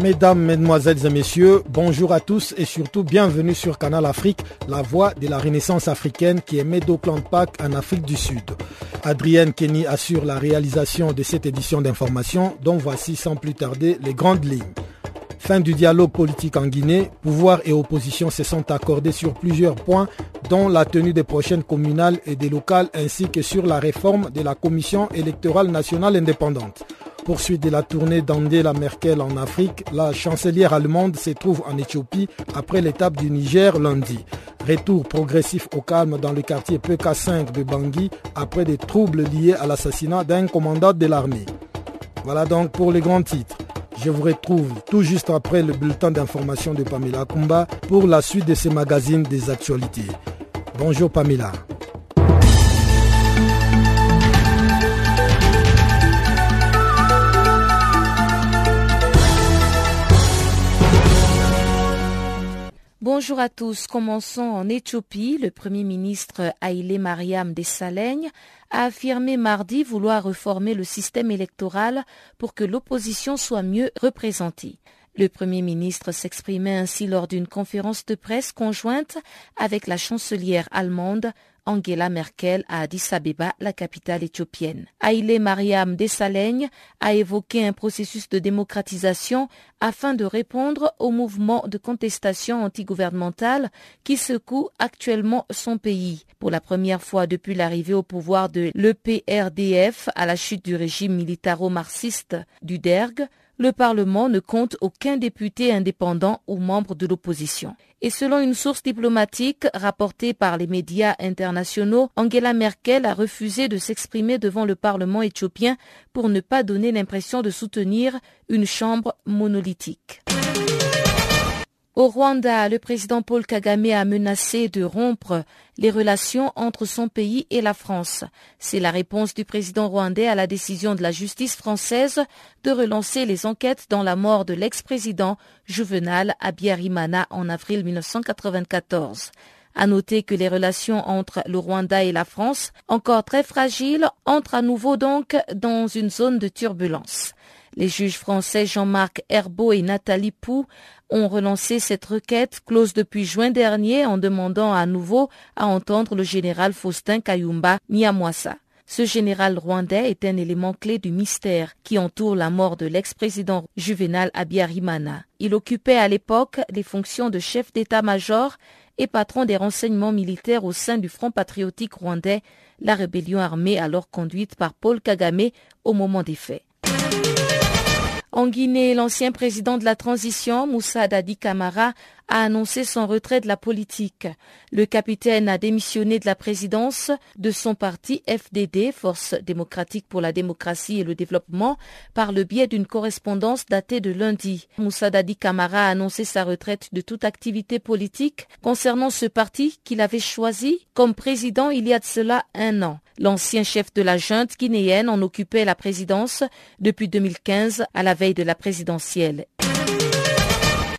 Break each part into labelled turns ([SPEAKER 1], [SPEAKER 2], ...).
[SPEAKER 1] Mesdames, Mesdemoiselles et Messieurs, bonjour à tous et surtout bienvenue sur Canal Afrique, la voix de la renaissance africaine qui émet d'Auckland Park en Afrique du Sud. Adrienne Kenny assure la réalisation de cette édition d'information dont voici sans plus tarder les grandes lignes. Fin du dialogue politique en Guinée, pouvoir et opposition se sont accordés sur plusieurs points dont la tenue des prochaines communales et des locales ainsi que sur la réforme de la Commission électorale nationale indépendante. Poursuite de la tournée d'Angela Merkel en Afrique, la chancelière allemande se trouve en Éthiopie après l'étape du Niger lundi. Retour progressif au calme dans le quartier PK5 de Bangui après des troubles liés à l'assassinat d'un commandant de l'armée. Voilà donc pour les grands titres. Je vous retrouve tout juste après le bulletin d'information de Pamela Kumba pour la suite de ces magazines des actualités. Bonjour Pamela.
[SPEAKER 2] Bonjour à tous. Commençons en Éthiopie. Le Premier ministre Haïlé Mariam Dessalegn a affirmé mardi vouloir reformer le système électoral pour que l'opposition soit mieux représentée. Le Premier ministre s'exprimait ainsi lors d'une conférence de presse conjointe avec la chancelière allemande Angela Merkel à Addis Abeba, la capitale éthiopienne. Haïlé Mariam Dessalegn a évoqué un processus de démocratisation afin de répondre au mouvement de contestation antigouvernementale qui secoue actuellement son pays. Pour la première fois depuis l'arrivée au pouvoir de l'EPRDF à la chute du régime militaro-marxiste du DERG, le Parlement ne compte aucun député indépendant ou membre de l'opposition. Et selon une source diplomatique rapportée par les médias internationaux, Angela Merkel a refusé de s'exprimer devant le Parlement éthiopien pour ne pas donner l'impression de soutenir une chambre monolithique. Au Rwanda, le président Paul Kagame a menacé de rompre les relations entre son pays et la France. C'est la réponse du président rwandais à la décision de la justice française de relancer les enquêtes dans la mort de l'ex-président Juvenal Abiyarimana en avril 1994. À noter que les relations entre le Rwanda et la France, encore très fragiles, entrent à nouveau donc dans une zone de turbulence. Les juges français Jean-Marc Herbeau et Nathalie Pou ont relancé cette requête close depuis juin dernier en demandant à nouveau à entendre le général Faustin Kayumba Nyamwasa. Ce général rwandais est un élément clé du mystère qui entoure la mort de l'ex-président Juvenal Abiyarimana. Il occupait à l'époque les fonctions de chef d'état-major et patron des renseignements militaires au sein du Front patriotique rwandais, la rébellion armée alors conduite par Paul Kagame au moment des faits. En Guinée, l'ancien président de la transition, Moussa Dadi Kamara, a annoncé son retrait de la politique. Le capitaine a démissionné de la présidence de son parti FDD, Force démocratique pour la démocratie et le développement, par le biais d'une correspondance datée de lundi. Moussa Dadi Kamara a annoncé sa retraite de toute activité politique concernant ce parti qu'il avait choisi comme président il y a de cela un an. L'ancien chef de la junte guinéenne en occupait la présidence depuis 2015 à la veille de la présidentielle.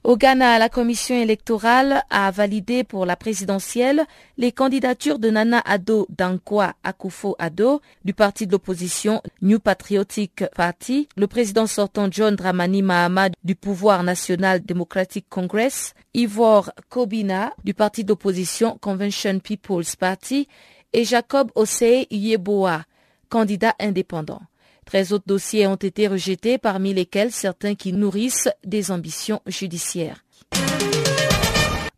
[SPEAKER 2] Au Ghana, la commission électorale a validé pour la présidentielle les candidatures de Nana Ado Dankwa Akufo Ado du parti de l'opposition New Patriotic Party, le président sortant John Dramani Mahama du pouvoir national Democratic Congress, Ivor Kobina du parti d'opposition Convention People's Party et Jacob Osei Yeboah, candidat indépendant. Treize autres dossiers ont été rejetés, parmi lesquels certains qui nourrissent des ambitions judiciaires.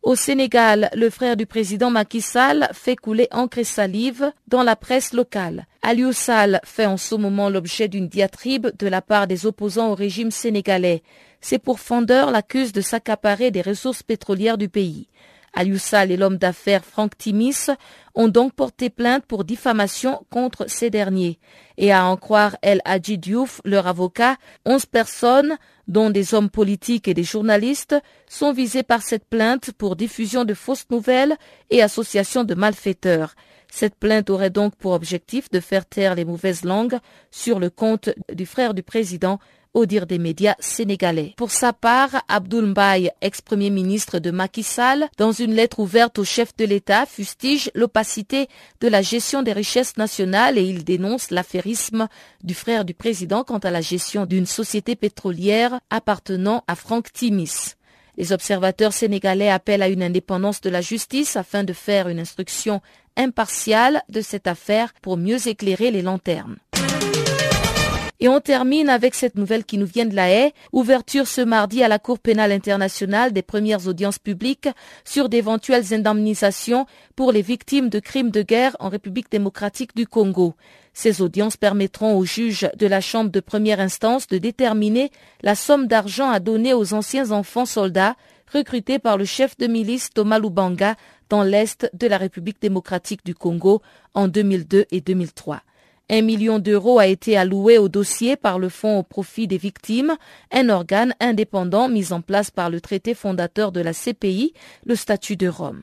[SPEAKER 2] Au Sénégal, le frère du président Macky Sall fait couler encre et salive dans la presse locale. Aliou Sall fait en ce moment l'objet d'une diatribe de la part des opposants au régime sénégalais. Ses pourfendeurs l'accusent de s'accaparer des ressources pétrolières du pays. Aliou Sall et l'homme d'affaires Franck Timis ont donc porté plainte pour diffamation contre ces derniers. Et à en croire El Hadji Diouf, leur avocat, onze personnes, dont des hommes politiques et des journalistes, sont visées par cette plainte pour diffusion de fausses nouvelles et association de malfaiteurs. Cette plainte aurait donc pour objectif de faire taire les mauvaises langues sur le compte du frère du président au dire des médias sénégalais. Pour sa part, Abdoul Mbaye, ex-premier ministre de Macky Sall, dans une lettre ouverte au chef de l'État, fustige l'opacité de la gestion des richesses nationales et il dénonce l'affairisme du frère du président quant à la gestion d'une société pétrolière appartenant à Franck Timis. Les observateurs sénégalais appellent à une indépendance de la justice afin de faire une instruction impartiale de cette affaire pour mieux éclairer les lanternes. Et on termine avec cette nouvelle qui nous vient de la haie. Ouverture ce mardi à la Cour pénale internationale des premières audiences publiques sur d'éventuelles indemnisations pour les victimes de crimes de guerre en République démocratique du Congo. Ces audiences permettront aux juges de la Chambre de première instance de déterminer la somme d'argent à donner aux anciens enfants soldats recrutés par le chef de milice Thomas Lubanga dans l'Est de la République démocratique du Congo en 2002 et 2003. Un million d'euros a été alloué au dossier par le Fonds au profit des victimes, un organe indépendant mis en place par le traité fondateur de la CPI, le statut de Rome.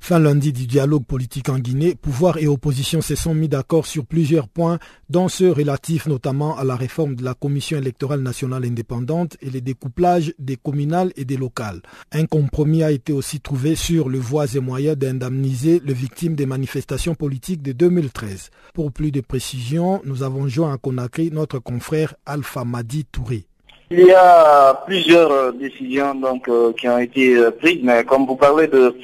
[SPEAKER 1] Fin lundi du dialogue politique en Guinée, pouvoir et opposition se sont mis d'accord sur plusieurs points, dont ceux relatifs notamment à la réforme de la Commission électorale nationale indépendante et le découplage des communales et des locales. Un compromis a été aussi trouvé sur le voies et moyens d'indemniser les victimes des manifestations politiques de 2013. Pour plus de précisions, nous avons joint à Conakry notre confrère Alpha Madi Touré.
[SPEAKER 3] Il y a plusieurs euh, décisions donc euh, qui ont été euh, prises, mais comme vous parlez de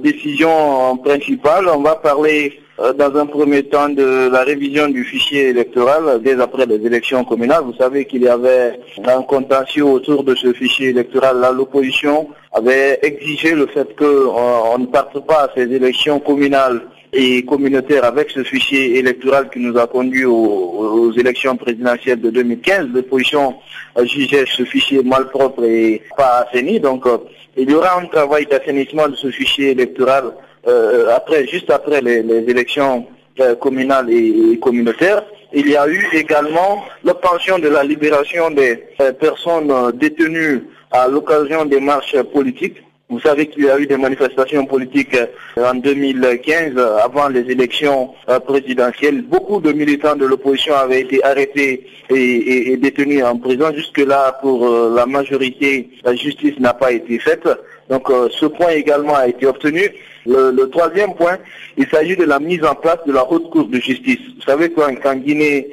[SPEAKER 3] décisions principales, on va parler dans un premier temps de la révision du fichier électoral dès après les élections communales. Vous savez qu'il y avait un contentieux autour de ce fichier électoral. Là, l'opposition avait exigé le fait qu'on ne parte pas à ces élections communales et communautaire avec ce fichier électoral qui nous a conduit aux, élections présidentielles de 2015. L'opposition jugeait ce fichier malpropre et pas assaini. Donc euh, il y aura un travail d'assainissement de ce fichier électoral euh, après, juste après les, élections euh, communales et, communautaires. Il y a eu également l'obtention de la libération des personnes détenues à l'occasion des marches politiques vous savez qu'il y a eu des manifestations politiques euh, en 2015, euh, avant les élections euh, présidentielles. Beaucoup de militants de l'opposition avaient été arrêtés et, détenus en prison. Jusque-là, pour la majorité, la justice n'a pas été faite. Donc ce point également a été obtenu. Le, troisième point, il s'agit de la mise en place de la haute cour de justice. Vous savez qu'en Guinée,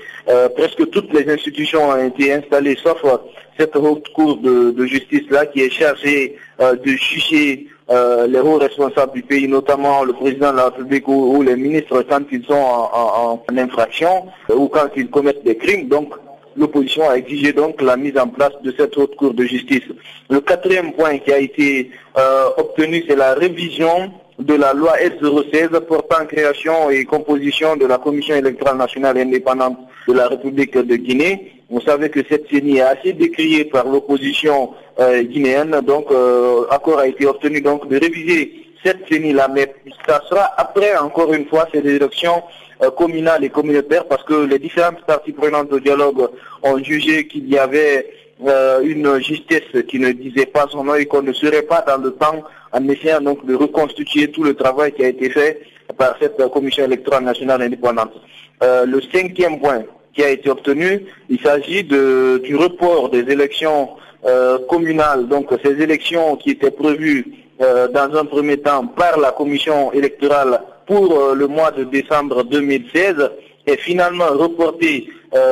[SPEAKER 3] presque toutes les institutions ont été installées, sauf cette haute cour de, justice-là qui est chargée euh, de juger euh, les hauts responsables du pays, notamment le président de la République ou, les ministres quand ils sont en, infraction euh, ou quand ils commettent des crimes. Donc, l'opposition a exigé donc la mise en place de cette haute cour de justice. Le quatrième point qui a été obtenu, c'est la révision de la loi S06 portant création et composition de la Commission électorale nationale indépendante de la République de Guinée. Vous savez que cette CENI est assez décriée par l'opposition euh, guinéenne, donc euh, accord a été obtenu donc de réviser cette CENI-là, mais ça sera après, encore une fois, ces élections euh, communales et communautaires, parce que les différentes parties prenantes au dialogue ont jugé qu'il y avait une justice qui ne disait pas son nom et qu'on ne serait pas dans le temps en essayant donc de reconstituer tout le travail qui a été fait par cette commission électorale nationale indépendante. le cinquième point, qui a été obtenu. Il s'agit du report des élections euh, communales, donc ces élections qui étaient prévues dans un premier temps par la commission électorale pour le mois de décembre 2016 et finalement reporté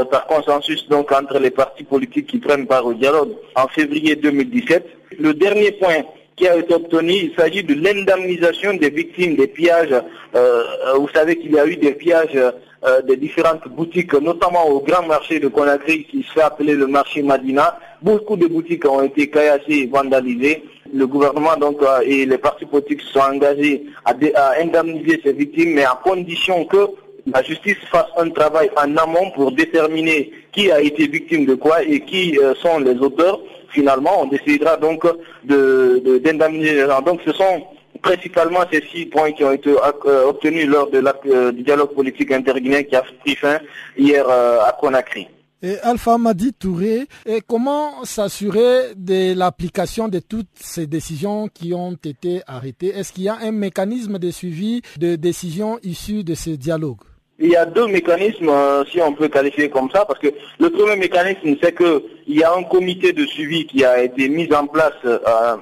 [SPEAKER 3] par consensus donc entre les partis politiques qui prennent part au dialogue en février 2017. Le dernier point qui a été obtenu. Il s'agit de l'indemnisation des victimes des pillages. Euh, vous savez qu'il y a eu des pillages euh, des différentes boutiques, notamment au grand marché de Conakry qui se fait appeler le marché Madina. Beaucoup de boutiques ont été caillassées et vandalisées. Le gouvernement donc euh, et les partis politiques sont engagés à, indemniser ces victimes, mais à condition que la justice fasse un travail en amont pour déterminer qui a été victime de quoi et qui sont les auteurs finalement, on décidera donc d'indemniser de, les Donc ce sont principalement ces six points qui ont été euh, obtenus lors euh, du dialogue politique interguinéen qui a pris fin hier euh, à Conakry.
[SPEAKER 1] Et Alpha Madi Touré, et comment s'assurer de l'application de toutes ces décisions qui ont été arrêtées? Est-ce qu'il y a un mécanisme de suivi de décisions issues de ce dialogue?
[SPEAKER 3] Il y a deux mécanismes, euh, si on peut qualifier comme ça, parce que le premier mécanisme, c'est qu'il y a un comité de suivi qui a été mis en place, euh,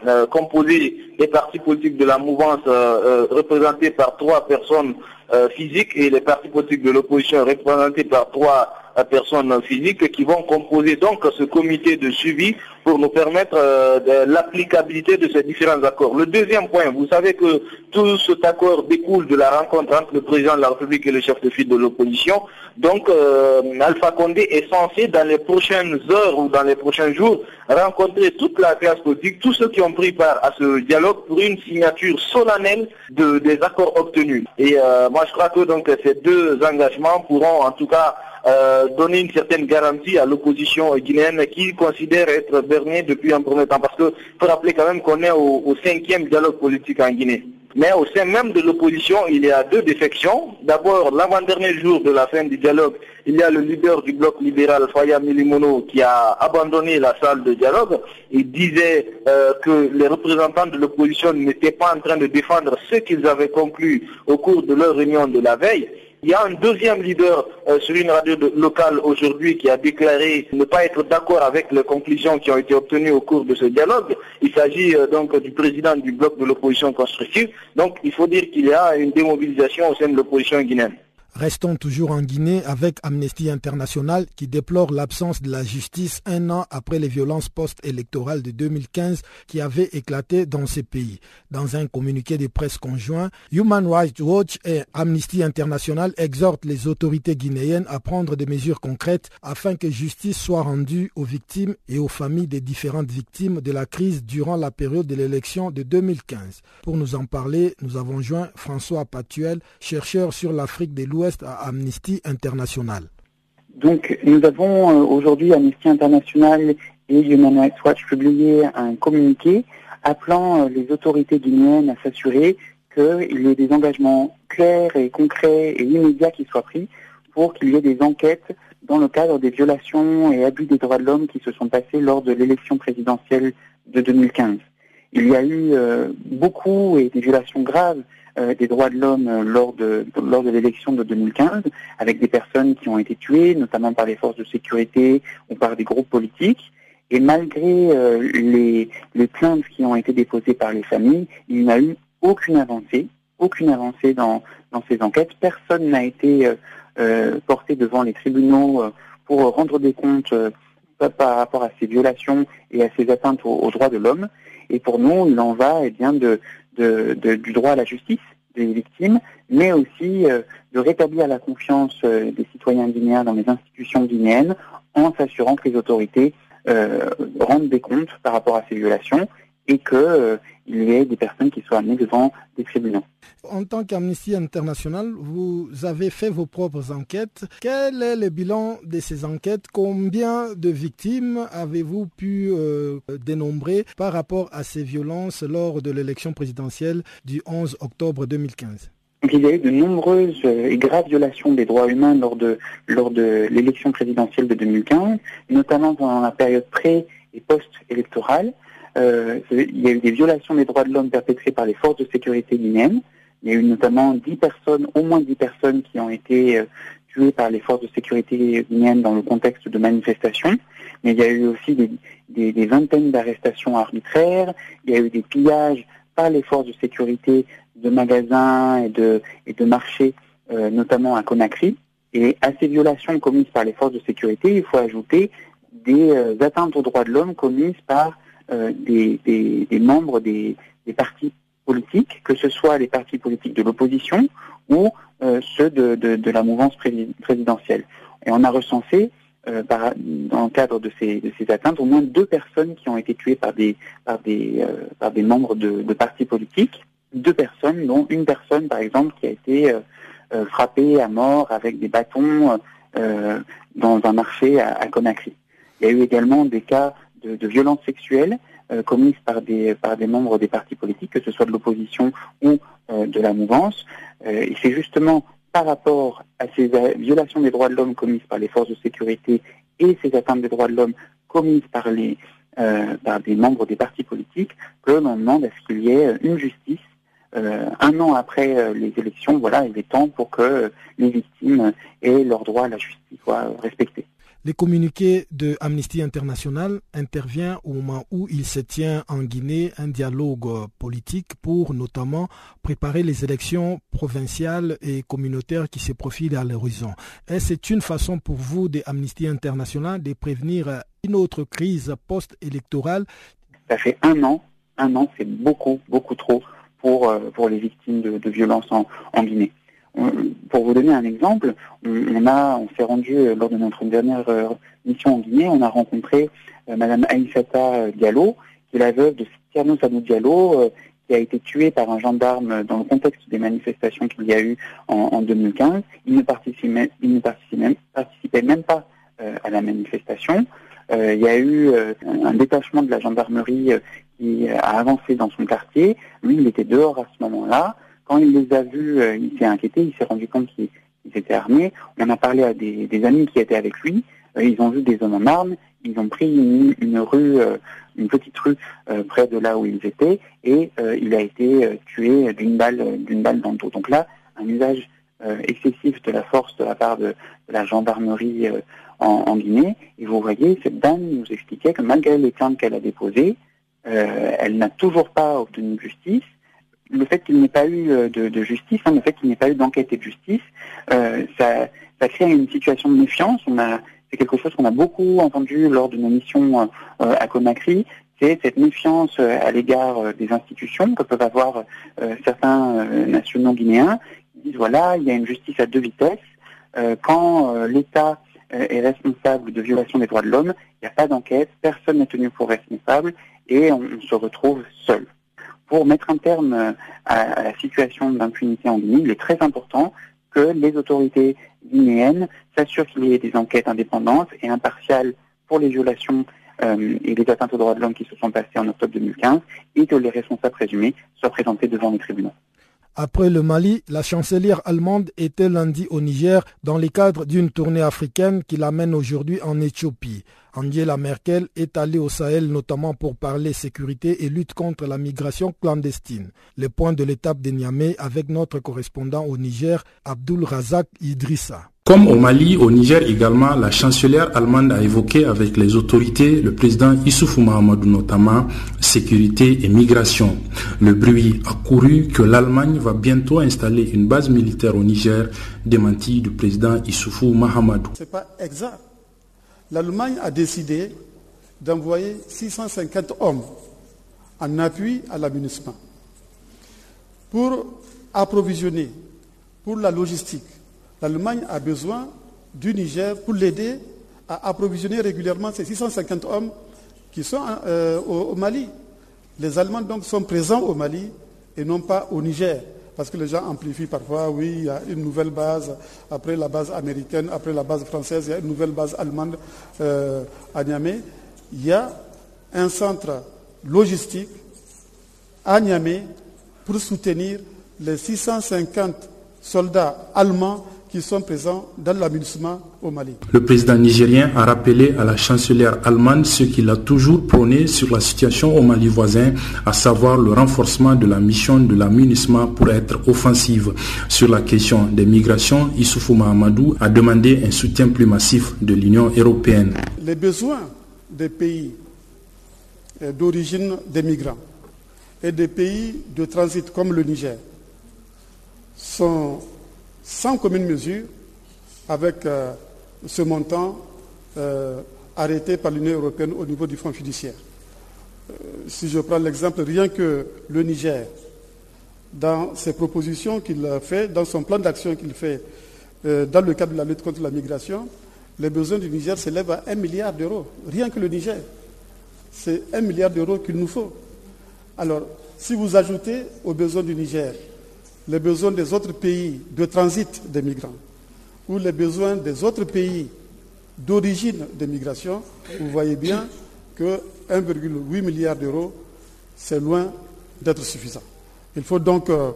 [SPEAKER 3] euh, composé des partis politiques de la mouvance représentés par trois personnes physiques et les partis politiques de l'opposition représentés par trois personnes physiques qui vont composer donc ce comité de suivi pour nous permettre euh, l'applicabilité de ces différents accords. Le deuxième point, vous savez que tout cet accord découle de la rencontre entre le président de la République et le chef de file de l'opposition. Donc, euh, Alpha Condé est censé, dans les prochaines heures ou dans les prochains jours, rencontrer toute la classe politique, tous ceux qui ont pris part à ce dialogue pour une signature solennelle de, des accords obtenus. Et euh, moi, je crois que donc ces deux engagements pourront en tout cas euh, donner une certaine garantie à l'opposition guinéenne qui considère être berné depuis un premier temps. Parce que faut rappeler quand même qu'on est au, cinquième dialogue politique en Guinée. Mais au sein même de l'opposition, il y a deux défections. D'abord, l'avant-dernier jour de la fin du dialogue, il y a le leader du bloc libéral, Faya Milimono, qui a abandonné la salle de dialogue. Il disait euh, que les représentants de l'opposition n'étaient pas en train de défendre ce qu'ils avaient conclu au cours de leur réunion de la veille. Il y a un deuxième leader euh, sur une radio locale aujourd'hui qui a déclaré ne pas être d'accord avec les conclusions qui ont été obtenues au cours de ce dialogue. Il s'agit euh, donc du président du bloc de l'opposition constructive. Donc il faut dire qu'il y a une démobilisation au sein de l'opposition guinéenne.
[SPEAKER 1] Restons toujours en Guinée avec Amnesty International qui déplore l'absence de la justice un an après les violences post-électorales de 2015 qui avaient éclaté dans ce pays. Dans un communiqué de presse conjoint, Human Rights Watch et Amnesty International exhortent les autorités guinéennes à prendre des mesures concrètes afin que justice soit rendue aux victimes et aux familles des différentes victimes de la crise durant la période de l'élection de 2015. Pour nous en parler, nous avons joint François Patuel, chercheur sur l'Afrique de l'Ouest à Amnesty International
[SPEAKER 4] Donc, nous avons euh, aujourd'hui Amnesty International et Human Rights Watch publié un communiqué appelant euh, les autorités guinéennes à s'assurer qu'il y ait des engagements clairs et concrets et immédiats qui soient pris pour qu'il y ait des enquêtes dans le cadre des violations et abus des droits de l'homme qui se sont passés lors de l'élection présidentielle de 2015. Il y a eu euh, beaucoup et des violations graves des droits de l'homme euh, lors de lors de l'élection de 2015, avec des personnes qui ont été tuées, notamment par les forces de sécurité ou par des groupes politiques. Et malgré euh, les, plaintes qui ont été déposées par les familles, il n'y a eu aucune avancée, aucune avancée dans, dans ces enquêtes. Personne n'a été porté devant les tribunaux pour rendre des comptes par rapport à ces violations et à ces atteintes aux, droits de l'homme. Et pour nous, il en va bien, de, du droit à la justice des victimes, mais aussi euh, de rétablir la confiance euh, des citoyens guinéens dans les institutions guinéennes en s'assurant que les autorités euh, rendent des comptes par rapport à ces violations et qu'il y ait des personnes qui soient amenées devant des tribunaux.
[SPEAKER 1] En tant qu'Amnesty International, vous avez fait vos propres enquêtes. Quel est le bilan de ces enquêtes? Combien de victimes avez-vous pu euh, dénombrer par rapport à ces violences lors de l'élection présidentielle du 11 octobre 2015
[SPEAKER 4] il y a eu de nombreuses euh, et graves violations des droits humains lors de, lors de l'élection présidentielle de 2015, notamment pendant la période pré- et post-électorale. Euh, il y a eu des violations des droits de l'homme perpétrées par les forces de sécurité guinéennes. Il y a eu notamment 10 personnes, au moins 10 personnes qui ont été euh, tuées par les forces de sécurité guinéennes dans le contexte de manifestations. Mais il y a eu aussi des, vingtaines d'arrestations arbitraires. Il y a eu des pillages par les forces de sécurité de magasins et de, et de marchés, notamment à Conakry. Et à ces violations commises par les forces de sécurité, il faut ajouter des atteintes aux droits de l'homme commises par des, des, membres des, partis politiques, que ce soit les partis politiques de l'opposition ou ceux de, la mouvance présidentielle. Et on a recensé euh, dans le cadre de ces, atteintes, au moins deux personnes qui ont été tuées par des, par des, euh, par des membres de, partis politiques. Deux personnes, dont une personne, par exemple, qui a été euh, frappée à mort avec des bâtons dans un marché à, à, Conakry. Il y a eu également des cas de, violences sexuelles commises par des, par des membres des partis politiques, que ce soit de l'opposition ou de la mouvance. et c'est justement par rapport à ces violations des droits de l'homme commises par les forces de sécurité et ces atteintes des droits de l'homme commises par, les, euh, des membres des partis politiques que l'on demande à ce qu'il y ait une justice euh, un an après euh, les élections. Voilà, il est temps pour que les victimes aient leur droit à la justice soient respectés.
[SPEAKER 1] Le communiqué de Amnesty International intervient au moment où il se tient en Guinée un dialogue politique pour notamment préparer les élections provinciales et communautaires qui se profilent à l'horizon. Est-ce une façon pour vous de Amnesty International de prévenir une autre crise post-électorale?
[SPEAKER 4] Ça fait un an, un an, c'est beaucoup, beaucoup trop pour, euh, les victimes de, violences en, en Guinée pour vous donner un exemple, on, s'est rendu euh, lors de notre dernière euh, mission en Guinée, on a rencontré euh, Madame Aïssata Diallo, qui est la veuve de Tierno Sadou Diallo, qui a été tué par un gendarme dans le contexte des manifestations qu'il y a eu en, 2015. Il ne participait même pas à la manifestation. il y a eu un détachement de la gendarmerie qui a avancé dans son quartier. Lui, il était dehors à ce moment-là. Quand il les a vus, euh, il s'est inquiété, il s'est rendu compte qu'ils étaient armés. On a parlé à des, amis qui étaient avec lui. Euh, ils ont vu des hommes en armes. Ils ont pris une, rue, euh, une petite rue près de là où ils étaient, et il a été tué d'une balle, d'une balle dans le dos. Donc là, un usage excessif de la force de la part de, la gendarmerie en, Guinée. Et vous voyez, cette dame nous expliquait que malgré les plaintes qu'elle a déposées, elle n'a toujours pas obtenu justice le fait qu'il n'y ait pas eu euh, de, justice, hein, le fait qu'il n'y ait pas eu d'enquête et de justice, euh, ça, crée une situation de méfiance. On a, c'est quelque chose qu'on a beaucoup entendu lors de nos missions euh, à Conakry. C'est cette méfiance à l'égard des institutions que peuvent avoir certains nationaux guinéens qui disent voilà, il y a une justice à deux vitesses. quand l'État est responsable de violation des droits de l'homme, il n'y a pas d'enquête, personne n'est tenu pour responsable et on se retrouve seul pour mettre un terme euh, à, la situation d'impunité en Guinée, il est très important que les autorités guinéennes s'assurent qu'il y ait des enquêtes indépendantes et impartiales pour les violations euh, et les atteintes aux droits de l'homme qui se sont passées en octobre 2015 et que les responsables présumés soient présentés devant les tribunaux.
[SPEAKER 1] Après le Mali, la chancelière allemande était lundi au Niger dans le cadre d'une tournée africaine qui l'amène aujourd'hui en Éthiopie. Angela Merkel est allée au Sahel notamment pour parler sécurité et lutte contre la migration clandestine. Le point de l'étape de Niamey avec notre correspondant au Niger, Abdul Razak Idrissa.
[SPEAKER 5] Comme au Mali, au Niger également, la chancelière allemande a évoqué avec les autorités, le président Issoufou Mahamadou notamment, sécurité et migration. Le bruit a couru que l'Allemagne va bientôt installer une base militaire au Niger, démenti du président Issoufou Mahamadou.
[SPEAKER 6] C'est pas exact. L'Allemagne a décidé d'envoyer 650 hommes en appui à l'amunissement pour approvisionner, pour la logistique l'Allemagne a besoin du Niger pour l'aider à approvisionner régulièrement ces 650 hommes qui sont euh, au, Mali. Les Allemands donc sont présents au Mali et non pas au Niger. Parce que les gens amplifient parfois, oui, il y a une nouvelle base, après la base américaine, après la base française, il y a une nouvelle base allemande euh, à Niamey. Il y a un centre logistique à Niamey pour soutenir les 650 soldats allemands qui sont présents dans l'aménagement au Mali.
[SPEAKER 5] Le président nigérien a rappelé à la chancelière allemande ce qu'il a toujours prôné sur la situation au Mali voisin, à savoir le renforcement de la mission de l'aménagement pour être offensive. Sur la question des migrations, Issoufou Mahamadou a demandé un soutien plus massif de l'Union européenne.
[SPEAKER 6] Les besoins des pays euh, d'origine des migrants et des pays de transit comme le Niger sont sans commune mesure avec euh, ce montant euh, arrêté par l'Union européenne au niveau du fonds fiduciaire. Euh, si je prends l'exemple, rien que le Niger, dans ses propositions qu'il fait, dans son plan d'action qu'il fait dans le cadre de la lutte contre la migration, les besoins du Niger s'élèvent à 1 milliard d'euros. Rien que le Niger. C'est 1 milliard d'euros qu'il nous faut. Alors, si vous ajoutez aux besoins du Niger les besoins des autres pays de transit des migrants ou les besoins des autres pays d'origine des migrations, vous voyez bien que 1,8 milliard d'euros, c'est loin d'être suffisant. Il faut donc euh,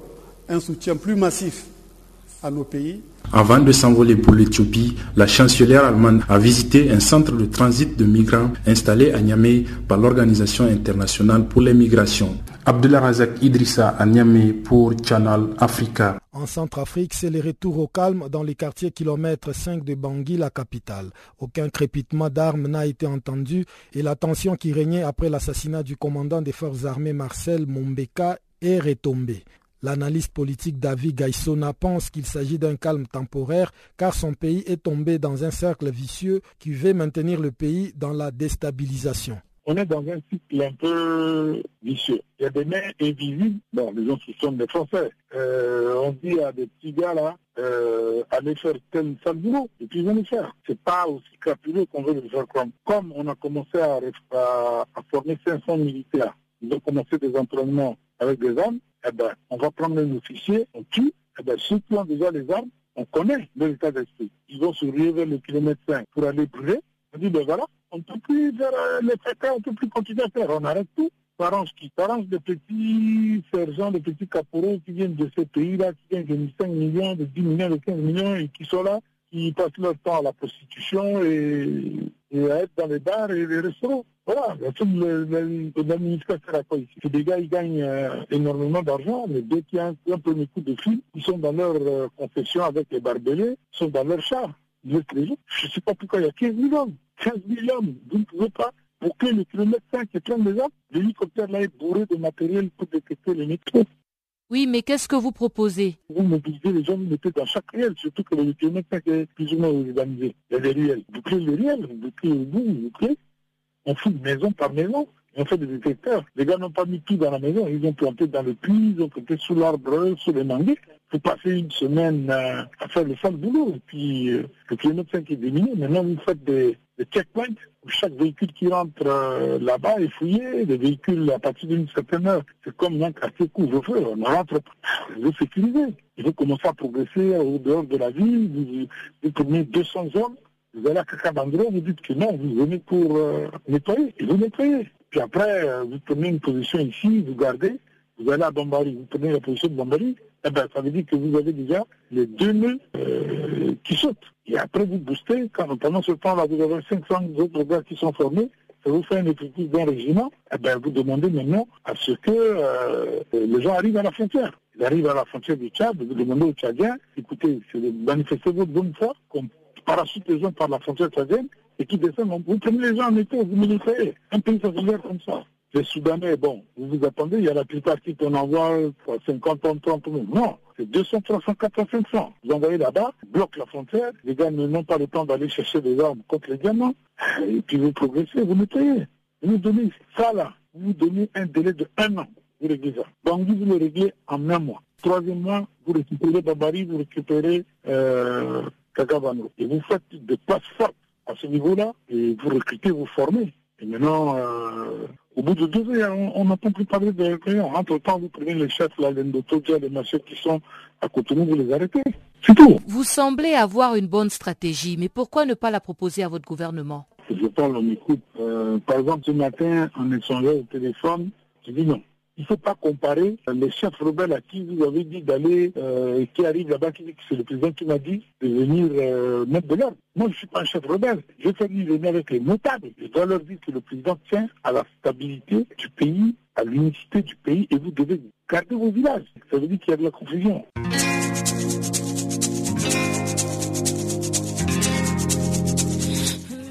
[SPEAKER 6] un soutien plus massif à nos pays.
[SPEAKER 5] Avant de s'envoler pour l'Éthiopie, la chancelière allemande a visité un centre de transit de migrants installé à Niamey par l'Organisation internationale pour les migrations. Abdullah Razak Idrissa à Niamey pour Channel Africa.
[SPEAKER 1] En Centrafrique, c'est le retour au calme dans les quartiers kilomètres 5 de Bangui, la capitale. Aucun crépitement d'armes n'a été entendu et la tension qui régnait après l'assassinat du commandant des forces armées Marcel Mombeka est retombée. L'analyste politique David Gaissona pense qu'il s'agit d'un calme temporaire car son pays est tombé dans un cercle vicieux qui veut maintenir le pays dans la déstabilisation.
[SPEAKER 7] On est dans un cycle un peu vicieux. Il y a des mains invisibles. Bon, les gens sont des Français. Euh, on dit à des petits gars là, euh, allez faire tel sale boulot, et puis ils vont le faire. C'est pas aussi crapuleux qu'on veut le faire comme. Comme on a commencé à, à former 500 militaires, ils ont commencé des entraînements avec des armes, eh ben, on va prendre un officier, on tue, eh ben, ceux qui ont déjà les armes, on connaît leur état d'esprit. Ils vont se ruer vers le kilomètre 5 pour aller brûler. On dit, ben voilà, on ne peut plus faire euh, les traités, on ne peut plus continuer à faire, on arrête tout. S'arrange qui S'arrange des petits sergents, des petits caporaux qui viennent de ces pays-là, qui viennent de 5 millions, de 10 millions, de 15 millions et qui sont là, qui passent leur temps à la prostitution et, à être dans les bars et les restaurants. Voilà, l'administration à quoi ici gars, ils gagnent euh, énormément d'argent, mais dès qu'il y a un, un, premier coup de fil, ils sont dans leur euh, confession avec les barbelés, ils sont dans leur char. Je ne sais pas pourquoi il y a 15 000 hommes. 15 000 hommes, vous ne pouvez pas boucler le kilomètre 5 et prendre les hommes. L'hélicoptère là est bourré de matériel pour détecter les métros.
[SPEAKER 2] Oui, mais qu'est-ce que vous proposez?
[SPEAKER 7] Vous mobilisez les gens, vous mettez dans chaque réel, surtout que le kilomètre 5 est plus ou moins organisé. Il y a des réels. Bouclez les réels, bouclez le bout, bouclez on fout maison par maison. On fait des détecteurs. Les gars n'ont pas mis tout dans la maison. Ils ont planté dans le puits, ils ont planté sous l'arbre, sous les manguiers. Vous passez une semaine à faire le sale boulot. Et puis, euh, le kilomètre 5 est diminué. Maintenant, vous faites des, checkpoints où chaque véhicule qui rentre euh, là-bas est fouillé. Les véhicules, à partir d'une certaine heure, c'est comme un quartier couvre-feu. On rentre, vous sécurisez. Faut commencer à progresser au dehors de la ville. Vous, prenez 200 hommes vous allez à d'endroit, vous dites que non, vous venez pour euh, nettoyer, et vous nettoyez. Puis après, vous prenez une position ici, vous gardez, vous allez à Bambari, vous prenez la position de Bambari, eh ben, ça veut dire que vous avez déjà les deux nœuds euh, qui sautent. Et après, vous boostez, quand, pendant ce temps-là, vous avez 500 autres gars qui sont formés, ça vous fait un effectif d'un régiment, eh ben, vous demandez maintenant à ce que les gens arrivent à la frontière. Ils arrivent à la frontière du Tchad, vous demandez aux Tchadiens, écoutez, manifester votre bonne foi, comme parachute les gens par la frontière tchadienne et qui descendent. Vous prenez les gens en été, vous militaires. Un pays, ça comme ça. Les Soudanais, bon, vous vous attendez, il y a la plupart qui qu'on envoie 50 tonnes, 30 tonnes. Non, c'est 200, 300, 400, 500. Vous envoyez là-bas, bloquent la frontière, les gars n'ont pas le temps d'aller chercher des armes contre les diamants, et puis vous progressez, vous nettoyez. Vous nous donnez ça là, vous nous donnez un délai de un an, vous réglez ça. Donc vous le réglez en un mois. Troisième mois, vous récupérez Babari, vous récupérez euh, et vous faites des places fortes à ce niveau-là, et vous recrutez, vous formez. Et maintenant, euh, au bout de deux ans, on n'entend plus parler de réunion. Entre-temps, vous prenez les chefs, là, les les machins qui sont à Cotonou, vous les arrêtez. C'est tout.
[SPEAKER 2] Vous semblez avoir une bonne stratégie, mais pourquoi ne pas la proposer à votre gouvernement?
[SPEAKER 7] Je parle, on m'écoute. Euh, par exemple, ce matin, en échangeant au téléphone, je dis non. Il ne faut pas comparer les chefs rebelles à qui vous avez dit d'aller, euh, qui arrive là-bas, qui dit que c'est le président qui m'a dit de venir euh, mettre de l'ordre. Moi, je ne suis pas un chef rebelle. Je fais venir avec les notables. Je dois leur dire que le président tient à la stabilité du pays, à l'unicité du pays, et vous devez garder vos villages. Ça veut dire qu'il y a de la confusion.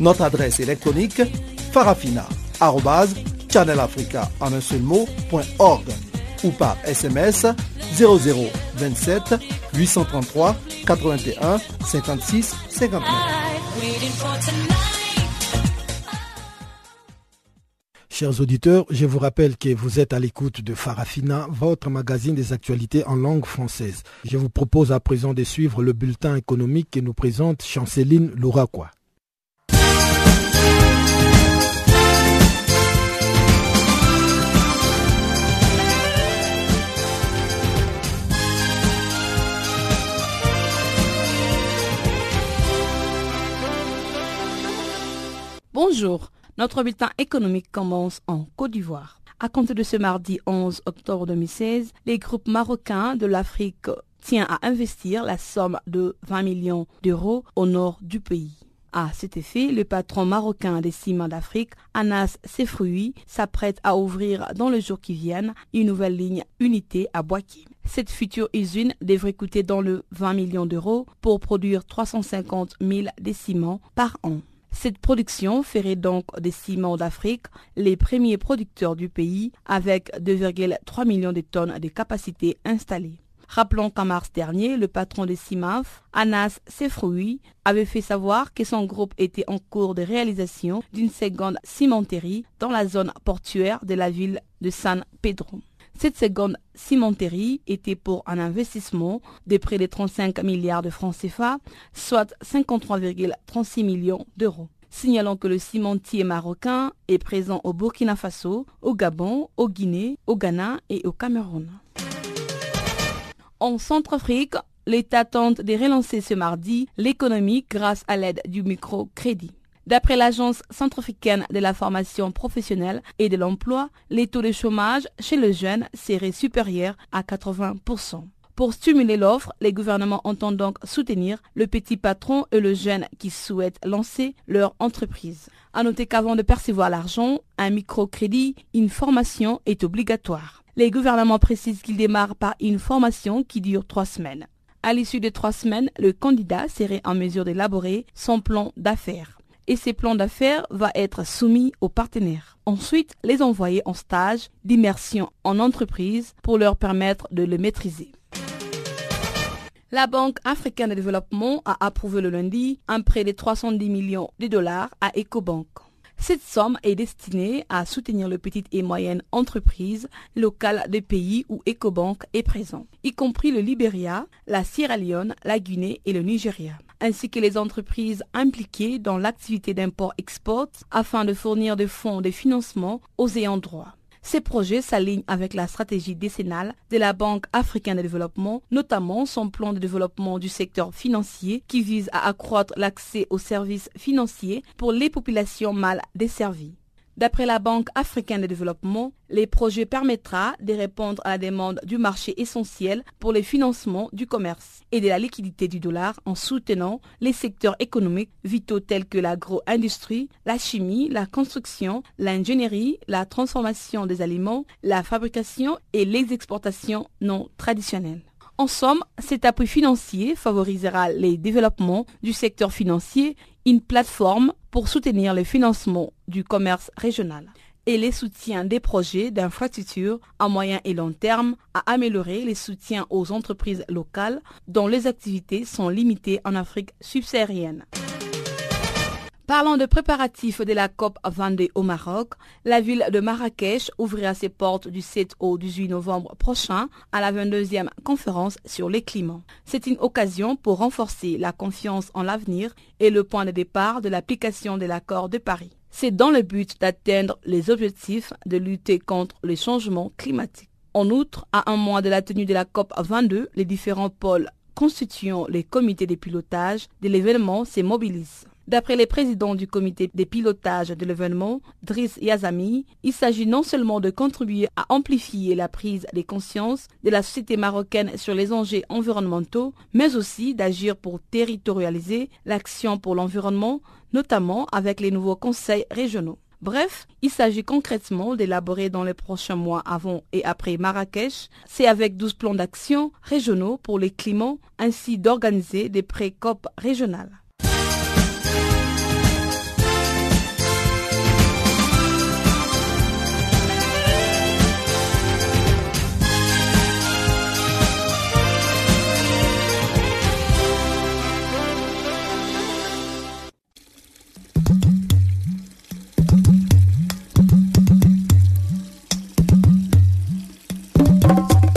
[SPEAKER 8] Notre adresse électronique farafina.channelafrica ou par SMS 0027 833 81 56 59.
[SPEAKER 1] Chers auditeurs, je vous rappelle que vous êtes à l'écoute de Farafina, votre magazine des actualités en langue française. Je vous propose à présent de suivre le bulletin économique que nous présente Chanceline Louraquois.
[SPEAKER 9] Bonjour, notre bulletin économique commence en Côte d'Ivoire. À compter de ce mardi 11 octobre 2016, les groupes marocains de l'Afrique tient à investir la somme de 20 millions d'euros au nord du pays. À cet effet, le patron marocain des ciments d'Afrique, Anas Sefroui, s'apprête à ouvrir dans les jours qui viennent une nouvelle ligne unité à Boaké. Cette future usine devrait coûter dans le 20 millions d'euros pour produire 350 000 déciments par an. Cette production ferait donc des ciments d'Afrique les premiers producteurs du pays avec 2,3 millions de tonnes de capacité installées. Rappelons qu'en mars dernier, le patron des CIMAF, Anas Sefroui, avait fait savoir que son groupe était en cours de réalisation d'une seconde cimenterie dans la zone portuaire de la ville de San Pedro. Cette seconde cimenterie était pour un investissement de près de 35 milliards de francs CFA, soit 53,36 millions d'euros. Signalons que le cimentier marocain est présent au Burkina Faso, au Gabon, au Guinée, au Ghana et au Cameroun. En Centrafrique, l'État tente de relancer ce mardi l'économie grâce à l'aide du microcrédit. D'après l'Agence centrafricaine de la formation professionnelle et de l'emploi, les taux de chômage chez les jeunes seraient supérieurs à 80%. Pour stimuler l'offre, les gouvernements entendent donc soutenir le petit patron et le jeune qui souhaitent lancer leur entreprise. À noter qu'avant de percevoir l'argent, un microcrédit, une formation est obligatoire. Les gouvernements précisent qu'ils démarrent par une formation qui dure trois semaines. À l'issue de trois semaines, le candidat serait en mesure d'élaborer son plan d'affaires et ces plans d'affaires va être soumis aux partenaires. Ensuite, les envoyer en stage d'immersion en entreprise pour leur permettre de le maîtriser. La Banque africaine de développement a approuvé le lundi un prêt de 310 millions de dollars à EcoBank. Cette somme est destinée à soutenir les petites et moyennes entreprises locales des pays où EcoBank est présent, y compris le Libéria, la Sierra Leone, la Guinée et le Nigeria ainsi que les entreprises impliquées dans l'activité d'import-export afin de fournir des fonds de financement aux ayants droit. Ces projets s'alignent avec la stratégie décennale de la Banque africaine de développement, notamment son plan de développement du secteur financier qui vise à accroître l'accès aux services financiers pour les populations mal desservies. D'après la Banque africaine de développement, les projets permettra de répondre à la demande du marché essentiel pour le financement du commerce et de la liquidité du dollar en soutenant les secteurs économiques vitaux tels que l'agro-industrie, la chimie, la construction, l'ingénierie, la transformation des aliments, la fabrication et les exportations non traditionnelles. En somme, cet appui financier favorisera les développements du secteur financier, une plateforme pour soutenir le financement du commerce régional et les soutiens des projets d'infrastructure à moyen et long terme à améliorer les soutiens aux entreprises locales dont les activités sont limitées en Afrique subsaharienne. Parlant de préparatifs de la COP 22 au Maroc, la ville de Marrakech ouvrira ses portes du 7 au 18 novembre prochain à la 22e conférence sur les climats. C'est une occasion pour renforcer la confiance en l'avenir et le point de départ de l'application de l'accord de Paris. C'est dans le but d'atteindre les objectifs de lutter contre les changements climatiques. En outre, à un mois de la tenue de la COP 22, les différents pôles constituant les comités de pilotage de l'événement se mobilisent. D'après les présidents du comité de pilotage de l'événement, Driss Yazami, il s'agit non seulement de contribuer à amplifier la prise de conscience de la société marocaine sur les enjeux environnementaux, mais aussi d'agir pour territorialiser l'action pour l'environnement, notamment avec les nouveaux conseils régionaux. Bref, il s'agit concrètement d'élaborer dans les prochains mois avant et après Marrakech, c'est avec 12 plans d'action régionaux pour les climats, ainsi d'organiser des pré-COP régionales.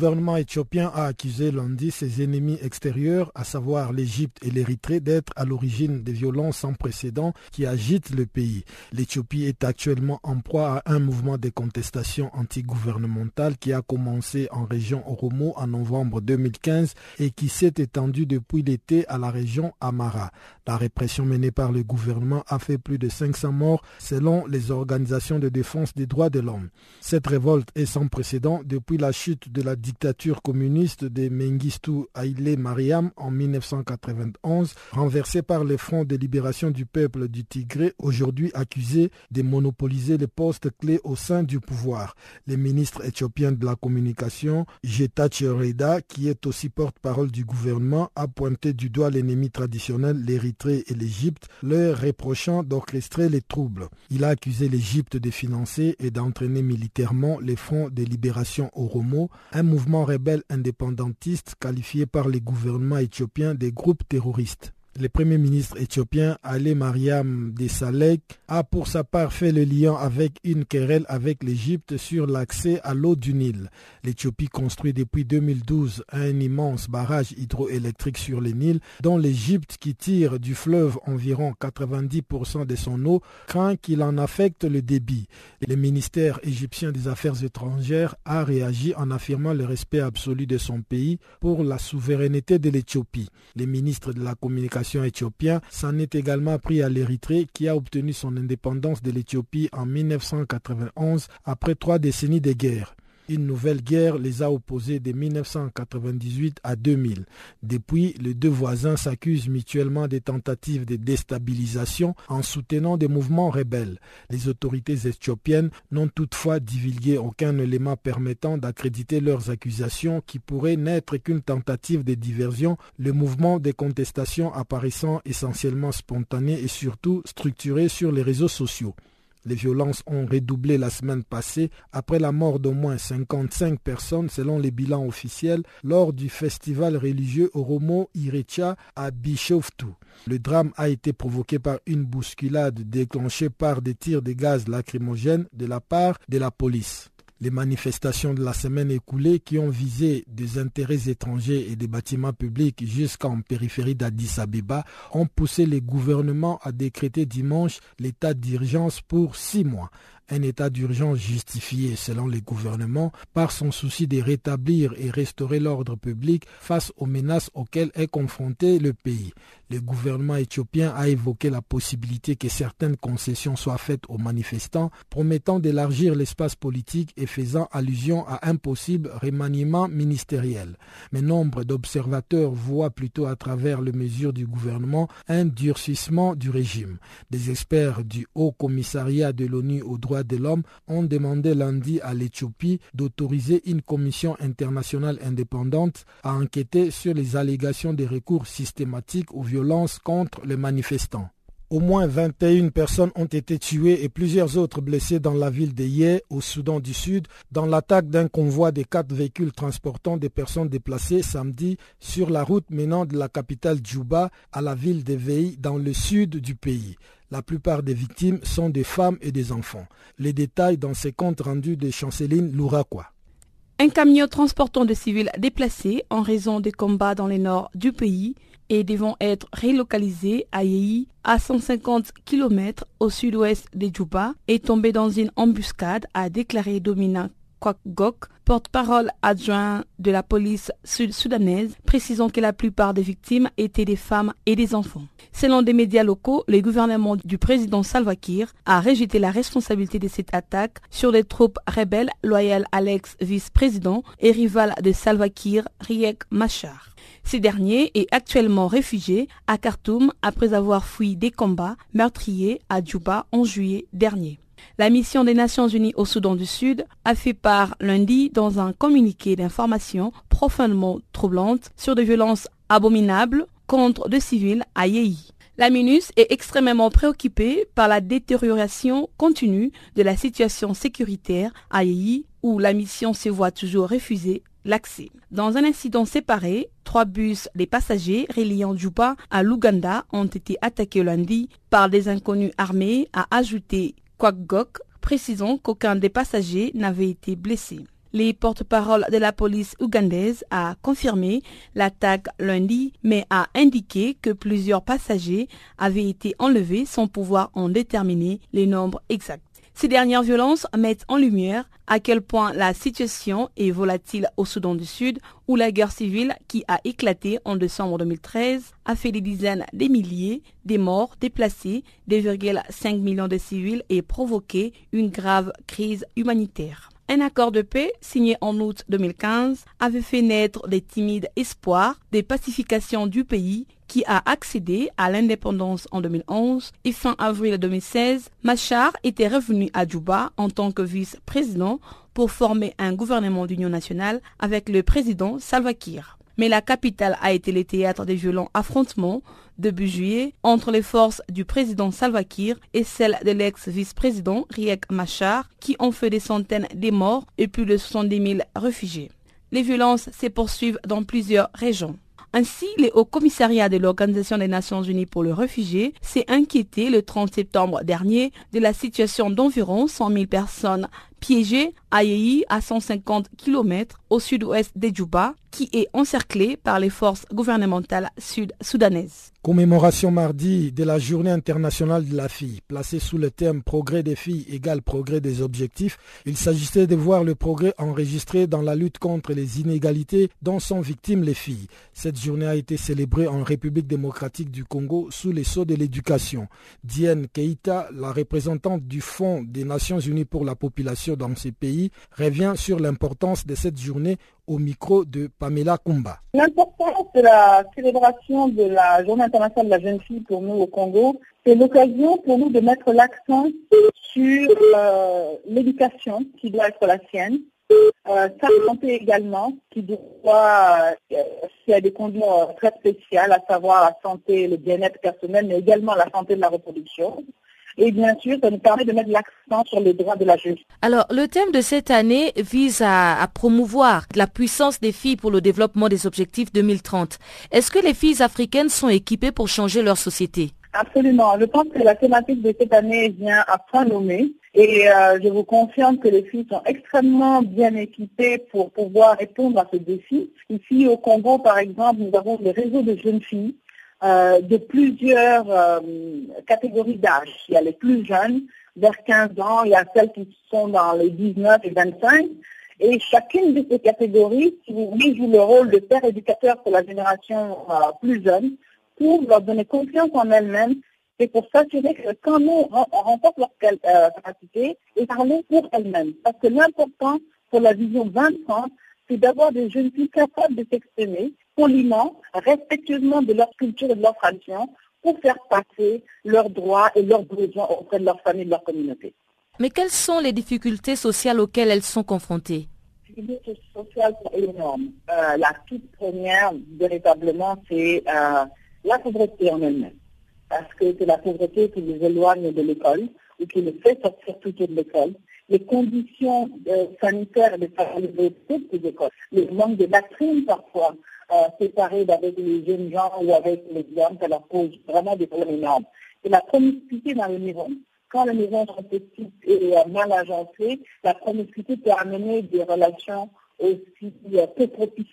[SPEAKER 1] gouvernement éthiopien a accusé lundi ses ennemis extérieurs, à savoir l'Égypte et l'Érythrée, d'être à l'origine des violences sans précédent qui agitent le pays. L'Éthiopie est actuellement en proie à un mouvement de contestation antigouvernementale qui a commencé en région Oromo en novembre 2015 et qui s'est étendu depuis l'été à la région Amara. La répression menée par le gouvernement a fait plus de 500 morts selon les organisations de défense des droits de l'homme. Cette révolte est sans précédent depuis la chute de la dictature communiste de Mengistu Haile Mariam en 1991, renversée par le Front de libération du peuple du Tigré, aujourd'hui accusé de monopoliser les postes clés au sein du pouvoir. Le ministre éthiopien de la communication, Getachew Reda, qui est aussi porte-parole du gouvernement, a pointé du doigt l'ennemi traditionnel, l'Érythrée et l'Égypte, leur reprochant d'orchestrer les troubles. Il a accusé l'Égypte de financer et d'entraîner militairement les fronts de libération Oromo, un mouvement mouvement rebelle indépendantiste qualifié par les gouvernements éthiopiens des groupes terroristes. Le Premier ministre éthiopien Ali Mariam Desalek a pour sa part fait le lien avec une querelle avec l'Égypte sur l'accès à l'eau du Nil. L'Éthiopie construit depuis 2012 un immense barrage hydroélectrique sur le Nil dont l'Égypte qui tire du fleuve environ 90% de son eau craint qu'il en affecte le débit. Le ministère égyptien des Affaires étrangères a réagi en affirmant le respect absolu de son pays pour la souveraineté de l'Éthiopie. Les ministres de la communication éthiopien s'en est également pris à l'Érythrée qui a obtenu son indépendance de l'Éthiopie en 1991 après trois décennies de guerre. Une nouvelle guerre les a opposés de 1998 à 2000. Depuis, les deux voisins s'accusent mutuellement des tentatives de déstabilisation en soutenant des mouvements rebelles. Les autorités éthiopiennes n'ont toutefois divulgué aucun élément permettant d'accréditer leurs accusations qui pourraient n'être qu'une tentative de diversion, le mouvement de contestation apparaissant essentiellement spontané et surtout structuré sur les réseaux sociaux. Les violences ont redoublé la semaine passée après la mort d'au moins 55 personnes selon les bilans officiels lors du festival religieux Oromo Irecha à Bishoftu. Le drame a été provoqué par une bousculade déclenchée par des tirs de gaz lacrymogènes de la part de la police. Les manifestations de la semaine écoulée qui ont visé des intérêts étrangers et des bâtiments publics jusqu'en périphérie d'Addis Abeba ont poussé les gouvernements à décréter dimanche l'état d'urgence pour six mois un état d'urgence justifié, selon les gouvernements, par son souci de rétablir et restaurer l'ordre public face aux menaces auxquelles est confronté le pays. Le gouvernement éthiopien a évoqué la possibilité que certaines concessions soient faites aux manifestants, promettant d'élargir l'espace politique et faisant allusion à un possible remaniement ministériel. Mais nombre d'observateurs voient plutôt à travers les mesures du gouvernement un durcissement du régime. Des experts du Haut Commissariat de l'ONU aux droits de l'homme ont demandé lundi à l'Éthiopie d'autoriser une commission internationale indépendante à enquêter sur les allégations de recours systématiques aux violences contre les manifestants. Au moins 21 personnes ont été tuées et plusieurs autres blessées dans la ville de Yé, au Soudan du Sud, dans l'attaque d'un convoi de quatre véhicules transportant des personnes déplacées samedi sur la route menant de la capitale Djouba à la ville de Veille dans le sud du pays. La plupart des victimes sont des femmes et des enfants. Les détails dans ces comptes rendus de Chanceline Louraquois.
[SPEAKER 9] Un camion transportant des civils déplacés en raison des combats dans le nord du pays et devant être relocalisés à Yei, à 150 km au sud-ouest de Djouba, est tombé dans une embuscade, a déclaré Domina Kwakgok, porte-parole adjoint de la police sud-soudanaise, précisant que la plupart des victimes étaient des femmes et des enfants. Selon des médias locaux, le gouvernement du président Salva Kiir a rejeté la responsabilité de cette attaque sur les troupes rebelles loyales à l'ex-vice-président et rival de Salva Kiir, Riek Machar. Ce dernier est actuellement réfugié à Khartoum après avoir fui des combats meurtriers à Djouba en juillet dernier. La mission des Nations Unies au Soudan du Sud a fait part lundi dans un communiqué d'information profondément troublante sur des violences abominables contre des civils à Yei. La MINUS est extrêmement préoccupée par la détérioration continue de la situation sécuritaire à Yei où la mission se voit toujours refuser Dans un incident séparé, trois bus des passagers reliant Juba à l'Ouganda ont été attaqués lundi par des inconnus armés, a ajouté Kwakgok, précisant qu'aucun des passagers n'avait été blessé. Les porte-parole de la police ougandaise a confirmé l'attaque lundi, mais a indiqué que plusieurs passagers avaient été enlevés sans pouvoir en déterminer les nombres exacts. Ces dernières violences mettent en lumière à quel point la situation est volatile au Soudan du Sud, où la guerre civile qui a éclaté en décembre 2013 a fait des dizaines de milliers de morts, déplacés 2,5 millions de civils et provoqué une grave crise humanitaire. Un accord de paix signé en août 2015 avait fait naître des timides espoirs de pacification du pays qui a accédé à l'indépendance en 2011 et fin avril 2016, Machar était revenu à Djouba en tant que vice-président pour former un gouvernement d'union nationale avec le président Salva Kiir mais la capitale a été le théâtre des violents affrontements début juillet entre les forces du président Salva Kiir et celles de l'ex-vice-président Riek Machar qui ont fait des centaines de morts et plus de 70 000 réfugiés. Les violences se poursuivent dans plusieurs régions. Ainsi, le Haut Commissariat de l'Organisation des Nations Unies pour les réfugiés s'est inquiété le 30 septembre dernier de la situation d'environ 100 000 personnes piégées à à 150 km au sud-ouest de Djouba qui est encerclé par les forces gouvernementales sud-soudanaises.
[SPEAKER 1] Commémoration mardi de la Journée internationale de la fille, placée sous le thème Progrès des filles égale progrès des objectifs. Il s'agissait de voir le progrès enregistré dans la lutte contre les inégalités dont sont victimes les filles. Cette journée a été célébrée en République démocratique du Congo sous les sceaux de l'éducation. Diane Keita, la représentante du Fonds des Nations Unies pour la population dans ces pays, revient sur l'importance de cette journée au micro de Pamela Kumba.
[SPEAKER 10] L'importance de la célébration de la Journée internationale de la jeune fille pour nous au Congo, c'est l'occasion pour nous de mettre l'accent sur euh, l'éducation qui doit être la sienne, euh, sa santé également, qui doit, euh, a des conditions très spéciales, à savoir la santé, le bien-être personnel, mais également la santé de la reproduction. Et bien sûr, ça nous permet de mettre l'accent sur les droits de la jeune.
[SPEAKER 2] Alors, le thème de cette année vise à, promouvoir la puissance des filles pour le développement des objectifs 2030. Est-ce que les filles africaines sont équipées pour changer leur société?
[SPEAKER 10] Absolument. Je pense que la thématique de cette année vient à point nommé. Et euh, je vous confirme que les filles sont extrêmement bien équipées pour pouvoir répondre à ce défi. Ici au Congo, par exemple, nous avons des réseaux de jeunes filles euh, de plusieurs euh, catégories d'âge. Il y a les plus jeunes, vers 15 ans, il y a celles qui sont dans les 19 et 25. Et chacune de ces catégories, si joue le rôle de père éducateur pour la génération euh, plus jeune, pour leur donner confiance en elles-mêmes et pour s'assurer que quand nous, on renforce leur capacité, et parler pour elles-mêmes. Parce que l'important pour la vision 2030, c'est d'avoir des jeunes filles capables de s'exprimer, poliment, respectueusement de leur culture et de leur tradition pour faire passer leurs droits et leurs besoins auprès de leur famille et de leur communauté.
[SPEAKER 2] Mais quelles sont les difficultés sociales auxquelles elles sont confrontées?
[SPEAKER 10] Les difficultés sociales sont énormes. Euh, la toute première, véritablement, c'est euh, la pauvreté en elle-même. Parce que c'est la pauvreté qui les éloigne de l'école ou qui les fait sortir plutôt de l'école les conditions euh, sanitaires de des écoles, le manque de latrines parfois, séparés avec les jeunes gens ou avec les hommes, ça leur pose vraiment des problèmes énormes. Et la promiscuité dans les maisons, quand les maisons sont petites et euh, mal agencées, la promiscuité peut amener des relations aussi peu propice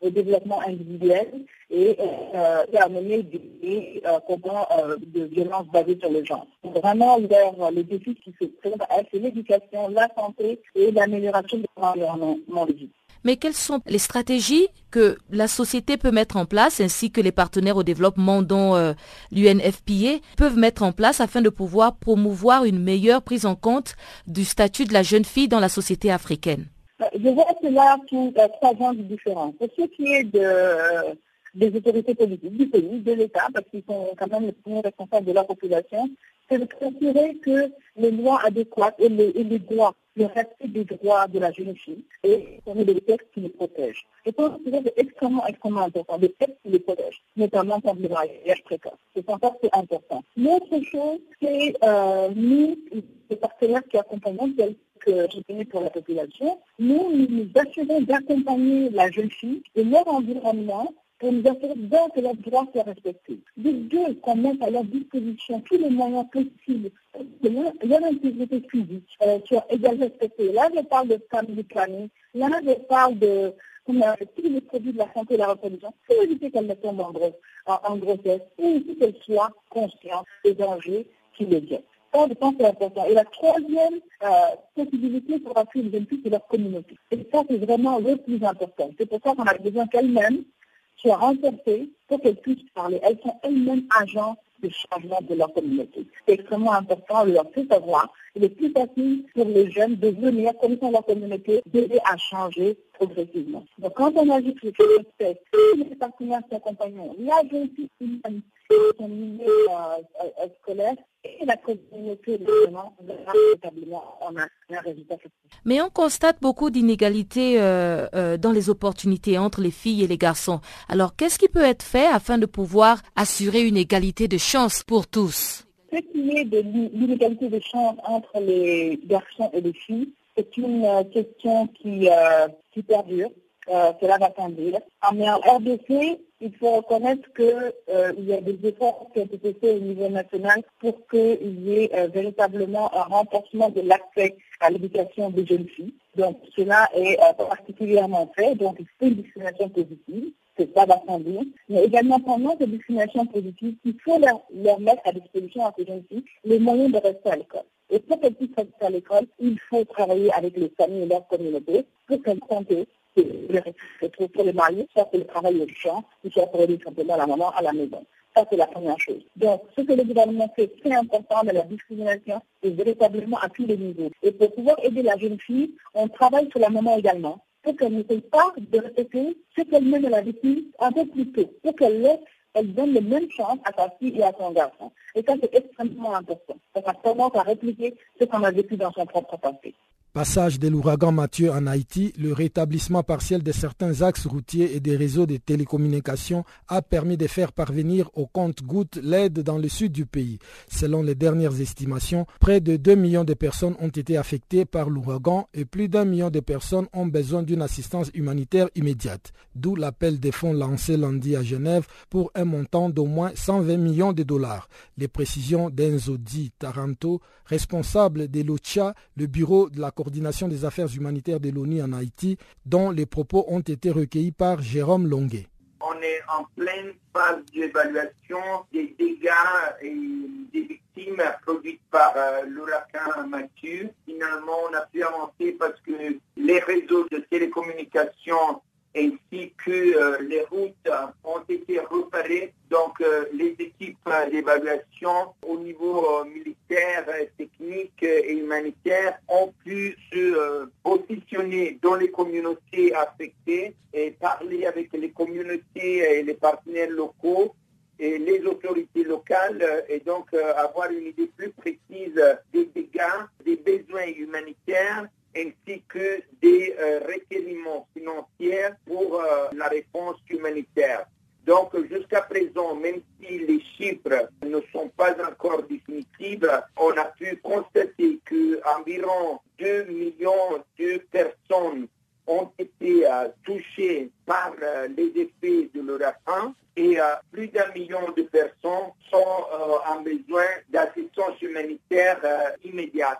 [SPEAKER 10] au développement individuel et euh, amener des euh, euh, de violence basées sur le genre. Vraiment, les défis qui se présentent c'est l'éducation, la santé et l'amélioration de l'environnement de vie.
[SPEAKER 2] Mais quelles sont les stratégies que la société peut mettre en place ainsi que les partenaires au développement dont euh, l'UNFPA peuvent mettre en place afin de pouvoir promouvoir une meilleure prise en compte du statut de la jeune fille dans la société africaine?
[SPEAKER 10] Euh, Je vois cela sous euh, trois angles différents. Pour ce qui est de, des autorités politiques du pays, de l'État, parce qu'ils sont quand même les premiers responsables de la population, c'est de s'assurer que les lois adéquates et les droits le respect des droits de la jeune fille et des textes qui les protègent. Je pense que c'est extrêmement, important, des textes qui les protègent, notamment contre le mariage précoce. C'est encore c'est important. L'autre chose, c'est euh, nous, les partenaires qui accompagnent, tels que je connais pour la population, nous nous assurons d'accompagner la jeune fille et leur environnement pour nous assurer que leurs droits soient respectés. De deux, qu'on mette à leur disposition tous les moyens possibles que leur intégrité physique euh, soit également respectée. Là, je parle de family planning. Là, je parle de tous les produits de la santé et de la reproduction pour éviter qu'elles ne tombent en, grossesse et qu'elles soient conscientes des dangers qui les viennent. Ça, je pense que c'est important. Et la troisième euh, possibilité pour appuyer les jeunes filles, c'est leur communauté. Et ça, c'est vraiment le plus important. C'est pour ça qu'on a besoin qu'elles-mêmes soient renforcées pour qu'elles puissent parler. Elles sont elles-mêmes agents de changement de leur communauté. C'est extrêmement important de leur faire savoir. Il est plus facile pour les jeunes de venir, dans leur communauté, d'aider à changer progressivement. Donc, quand on agit sur ce respect, les partenaires compagnons, la jeune fille euh, euh, et la communauté, a un résultat.
[SPEAKER 2] Mais on constate beaucoup d'inégalités euh, dans les opportunités entre les filles et les garçons. Alors, qu'est-ce qui peut être fait afin de pouvoir assurer une égalité de chance pour tous?
[SPEAKER 10] Ce qui est de l'inégalité de chance entre les garçons et les filles, c'est une question qui, qui perdure. cela va s'enduire. Mais en RDC, il faut reconnaître qu'il euh, y a des efforts qui ont été faits au niveau national pour qu'il y ait euh, véritablement un renforcement de l'accès à l'éducation des jeunes filles. Donc cela est euh, particulièrement fait, donc c'est une discrimination positive, c'est sans dire, mais également pendant cette discrimination positive, il faut leur, leur, mettre à disposition à ces jeunes filles les moyens de rester à l'école. Et pour qu'elles puissent rester à l'école, il faut travailler avec les familles et leurs communautés pour qu'elles comptent c'est pour les mariés, soit pour le travail champ, ou soit pour aider simplement la maman à la maison. Ça, c'est la première chose. Donc, ce que le gouvernement fait, très important de la discrimination, c'est véritablement à tous les niveaux. Et pour pouvoir aider la jeune fille, on travaille sur la maman également, pour qu'elle ne paye pas de répéter ce qu'elle-même a vécu un peu plus tôt, pour qu'elle laisse elle donne les mêmes chances à sa fille et à son garçon. Et ça, c'est extrêmement important. Ça commence à répliquer ce qu'on a vécu dans son propre passé.
[SPEAKER 1] Passage de l'ouragan Mathieu en Haïti, le rétablissement partiel de certains axes routiers et des réseaux de télécommunications a permis de faire parvenir au compte-gouttes l'aide dans le sud du pays. Selon les dernières estimations, près de 2 millions de personnes ont été affectées par l'ouragan et plus d'un million de personnes ont besoin d'une assistance humanitaire immédiate. D'où l'appel des fonds lancé lundi à Genève pour un montant d'au moins 120 millions de dollars. Les précisions d'Enzo Di Taranto, responsable de l'OCHA, le bureau de la coordination des affaires humanitaires de l'ONU en Haïti, dont les propos ont été recueillis par Jérôme Longuet.
[SPEAKER 11] On est en pleine phase d'évaluation des dégâts et des victimes produites par euh, l'ouragan Mathieu. Finalement, on a pu avancer parce que les réseaux de télécommunications ainsi que euh, les routes ont été réparées. Donc euh, les équipes d'évaluation au niveau euh, militaire, technique et humanitaire ont pu se positionner dans les communautés affectées et parler avec les communautés et les partenaires locaux et les autorités locales et donc avoir une idée plus précise des dégâts, des besoins humanitaires ainsi que des euh, requériments financiers pour euh, la réponse humanitaire. Donc jusqu'à présent, même si les chiffres ne sont pas encore définitifs, on a pu constater qu'environ 2 millions de personnes ont été euh, touchées par les effets de l'ouragan et plus d'un million de personnes sont en besoin d'assistance humanitaire immédiate.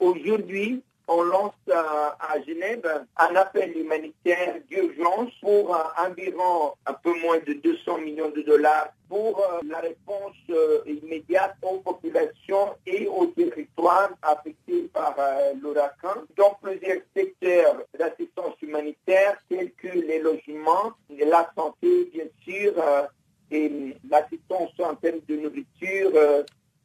[SPEAKER 11] Aujourd'hui, on lance à Genève un appel humanitaire d'urgence pour environ un peu moins de 200 millions de dollars pour la réponse immédiate aux populations et aux territoires affectés par l'ouragan. Dans plusieurs secteurs d'assistance humanitaire tels que les logements, la santé bien sûr, et l'assistance en termes de nourriture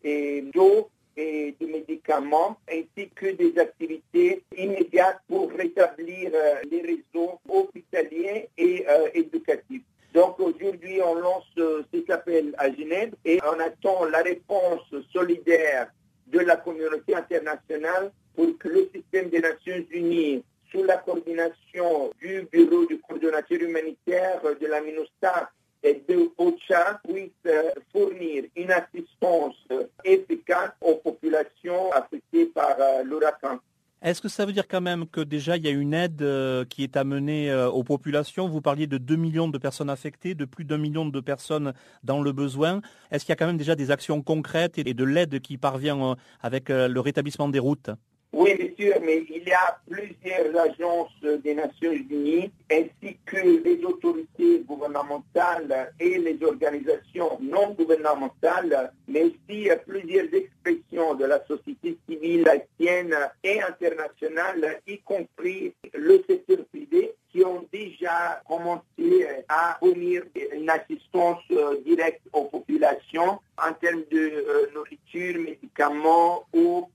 [SPEAKER 11] et d'eau et de médicaments, ainsi que des activités immédiates pour rétablir euh, les réseaux hospitaliers et euh, éducatifs. Donc aujourd'hui, on lance euh, cet appel à Genève et on attend la réponse solidaire de la communauté internationale pour que le système des Nations Unies, sous la coordination du Bureau du coordonnateur humanitaire de la MINUSTA, et de OCHA puisse fournir une assistance efficace aux populations affectées par euh, l'ouragan.
[SPEAKER 12] Est-ce que ça veut dire quand même que déjà il y a une aide euh, qui est amenée euh, aux populations? Vous parliez de 2 millions de personnes affectées, de plus d'un million de personnes dans le besoin. Est-ce qu'il y a quand même déjà des actions concrètes et de l'aide qui parvient avec le rétablissement des routes?
[SPEAKER 11] Oui, sûr, mais il y a plusieurs agences des Nations Unies ainsi que les autorités gouvernementales et les organisations non gouvernementales, mais aussi plusieurs expressions de la société civile haïtienne et internationale, y compris le secteur privé, qui ont déjà commencé à fournir une assistance directe aux populations en termes de euh, nourriture, médicaments ou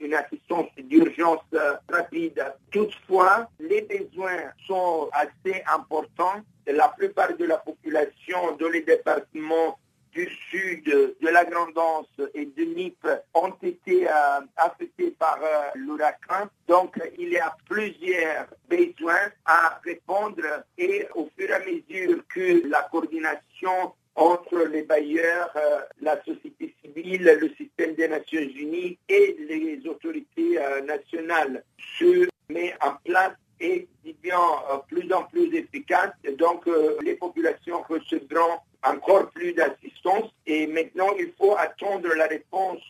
[SPEAKER 11] une assistance d'urgence euh, rapide. Toutefois, les besoins sont assez importants. La plupart de la population dans les départements du sud, de la Grandance et de Nip ont été euh, affectés par euh, l'ouragan. Donc, il y a plusieurs besoins à répondre et au fur et à mesure que la coordination entre les bailleurs, euh, la société civile, le système des Nations Unies et les autorités euh, nationales se met en place et devient euh, plus en plus efficace. Donc les populations recevront encore plus d'assistance et maintenant il faut attendre la réponse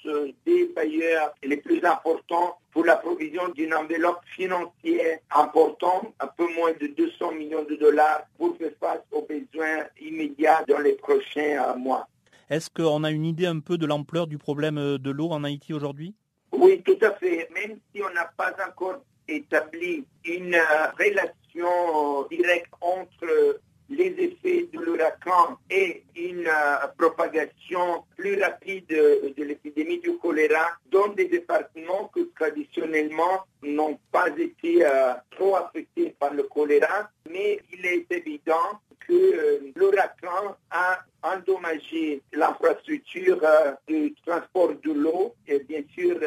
[SPEAKER 11] des bailleurs les plus importants pour la provision d'une enveloppe financière importante, un peu moins de 200 millions de dollars pour faire face aux besoins immédiats dans les prochains euh, mois.
[SPEAKER 12] Est-ce qu'on a une idée un peu de l'ampleur du problème euh, de l'eau en Haïti aujourd'hui?
[SPEAKER 11] Oui, tout à fait. Même si on n'a pas encore établi une euh, relation directe entre les effets de l'ouragan et une euh, propagation plus rapide de l'épidémie du choléra dans des départements que traditionnellement n'ont pas été euh, trop affectés par le choléra, mais il est évident que euh, l'ouragan a endommagé l'infrastructure de transport de l'eau et bien sûr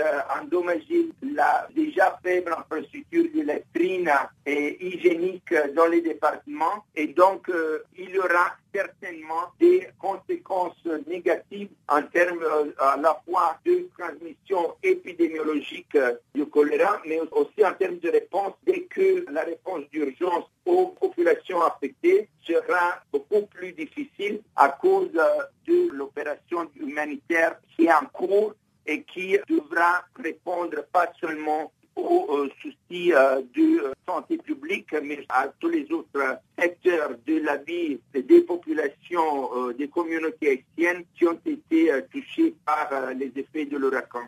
[SPEAKER 11] endommagé la déjà faible infrastructure de et hygiénique dans les départements. Et donc il y aura certainement des conséquences négatives en termes euh, à la fois de transmission épidémiologique du choléra, mais aussi en termes de réponse dès que la réponse d'urgence aux populations affectées sera beaucoup plus difficile à cause de l'opération humanitaire qui est en cours et qui devra répondre pas seulement aux euh, soucis euh, de santé publique, mais à tous les autres secteurs de la vie des populations, euh, des communautés haïtiennes qui ont été touchées par les effets de l'ouragan.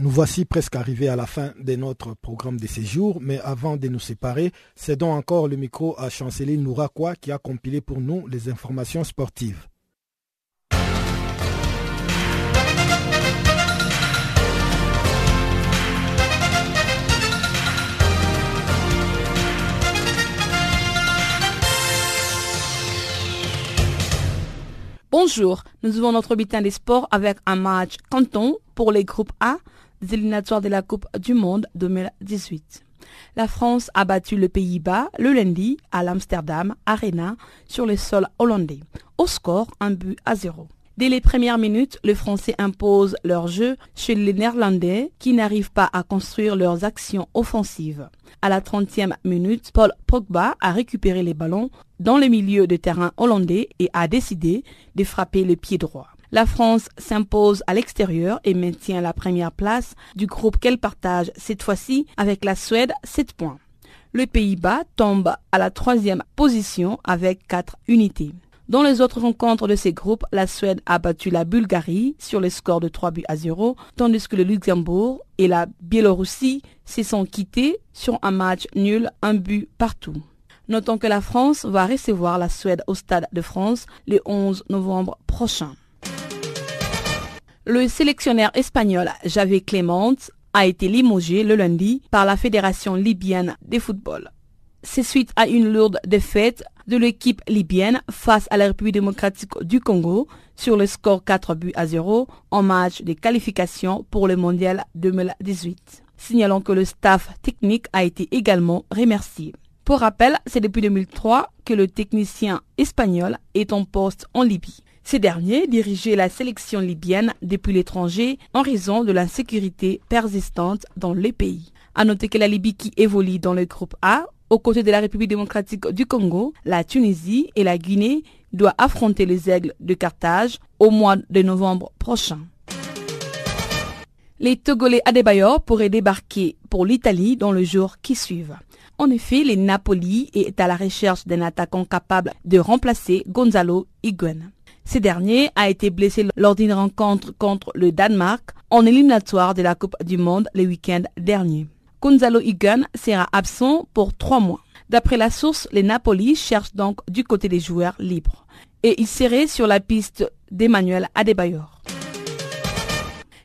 [SPEAKER 1] Nous voici presque arrivés à la fin de notre programme de séjour, mais avant de nous séparer, cédons encore le micro à Chanceline Nourakoua qui a compilé pour nous les informations sportives.
[SPEAKER 9] Bonjour, nous ouvrons notre bulletin des sports avec un match canton pour les groupes A des de la Coupe du Monde 2018. La France a battu le Pays-Bas le lundi à l'Amsterdam Arena sur le sol hollandais. Au score, un but à zéro. Dès les premières minutes, les Français imposent leur jeu chez les Néerlandais qui n'arrivent pas à construire leurs actions offensives. À la 30e minute, Paul Pogba a récupéré les ballons dans le milieu de terrain hollandais et a décidé de frapper le pied droit. La France s'impose à l'extérieur et maintient la première place du groupe qu'elle partage cette fois-ci avec la Suède 7 points. Le Pays-Bas tombe à la troisième position avec 4 unités. Dans les autres rencontres de ces groupes, la Suède a battu la Bulgarie sur le score de 3 buts à 0, tandis que le Luxembourg et la Biélorussie se sont quittés sur un match nul, un but partout. Notons que la France va recevoir la Suède au Stade de France le 11 novembre prochain. Le sélectionneur espagnol Javier Clément a été limogé le lundi par la Fédération libyenne de football. C'est suite à une lourde défaite de l'équipe libyenne face à la République démocratique du Congo sur le score 4 buts à 0 en match de qualification pour le mondial 2018. Signalons que le staff technique a été également remercié. Pour rappel, c'est depuis 2003 que le technicien espagnol est en poste en Libye. Ce dernier dirigeait la sélection libyenne depuis l'étranger en raison de l'insécurité persistante dans le pays. À noter que la Libye qui évolue dans le groupe A aux côtés de la République démocratique du Congo, la Tunisie et la Guinée doivent affronter les aigles de Carthage au mois de novembre prochain. Les Togolais Adebayor pourraient débarquer pour l'Italie dans le jour qui suivent. En effet, les Napoli est à la recherche d'un attaquant capable de remplacer Gonzalo Higuain. Ce dernier a été blessé lors d'une rencontre contre le Danemark en éliminatoire de la Coupe du Monde le week-end dernier. Gonzalo Higuain sera absent pour trois mois. D'après la source, les Napoli cherchent donc du côté des joueurs libres. Et il serait sur la piste d'Emmanuel Adebayor.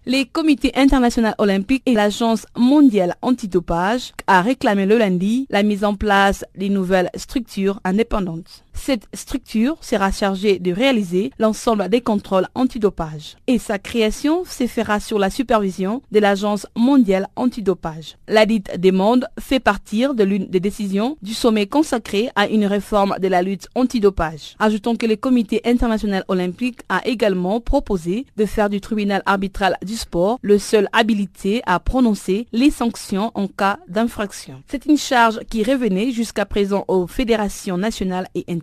[SPEAKER 9] Les comités internationaux olympiques et l'Agence mondiale antidopage a réclamé le lundi la mise en place d'une nouvelles structures indépendantes. Cette structure sera chargée de réaliser l'ensemble des contrôles antidopage et sa création se fera sur la supervision de l'Agence mondiale antidopage. La dite demande fait partir de l'une des décisions du sommet consacré à une réforme de la lutte antidopage. Ajoutons que le comité international olympique a également proposé de faire du tribunal arbitral du sport le seul habilité à prononcer les sanctions en cas d'infraction. C'est une charge qui revenait jusqu'à présent aux fédérations nationales et internationales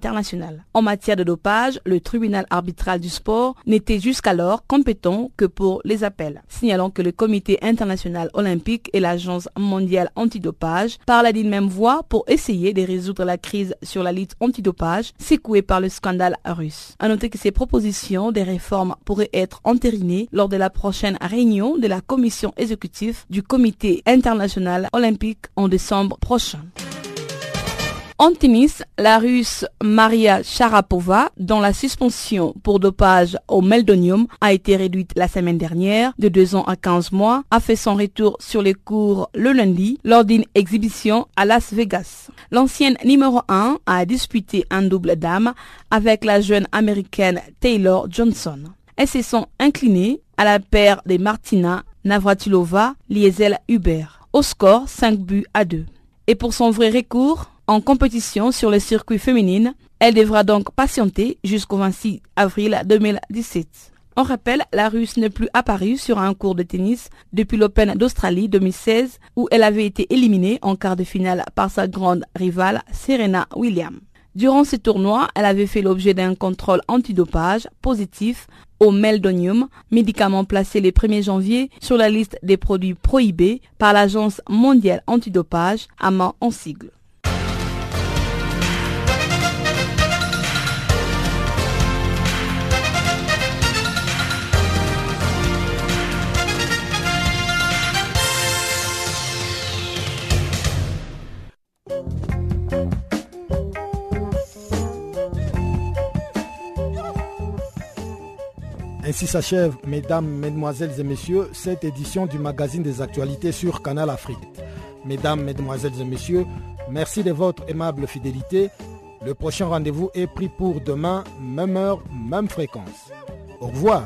[SPEAKER 9] en matière de dopage, le tribunal arbitral du sport n'était jusqu'alors compétent que pour les appels. Signalons que le comité international olympique et l'agence mondiale antidopage parlent d'une même voix pour essayer de résoudre la crise sur la lutte antidopage secouée par le scandale russe. À noter que ces propositions des réformes pourraient être entérinées lors de la prochaine réunion de la commission exécutive du comité international olympique en décembre prochain. En tennis, la russe Maria Sharapova, dont la suspension pour dopage au meldonium a été réduite la semaine dernière de 2 ans à 15 mois, a fait son retour sur les cours le lundi lors d'une exhibition à Las Vegas. L'ancienne numéro 1 a disputé un double dame avec la jeune américaine Taylor Johnson. Elles se sont inclinées à la paire des Martina Navratilova Liesel Hubert au score 5 buts à 2. Et pour son vrai recours, en compétition sur le circuit féminin. Elle devra donc patienter jusqu'au 26 avril 2017. On rappelle, la Russe n'est plus apparue sur un cours de tennis depuis l'Open d'Australie 2016 où elle avait été éliminée en quart de finale par sa grande rivale Serena Williams. Durant ce tournoi, elle avait fait l'objet d'un contrôle antidopage positif au meldonium, médicament placé le 1er janvier sur la liste des produits prohibés par l'Agence mondiale antidopage, AMA en sigle.
[SPEAKER 1] Ainsi s'achève, mesdames, mesdemoiselles et messieurs, cette édition du magazine des actualités sur Canal Afrique. Mesdames, mesdemoiselles et messieurs, merci de votre aimable fidélité. Le prochain rendez-vous est pris pour demain, même heure, même fréquence. Au revoir.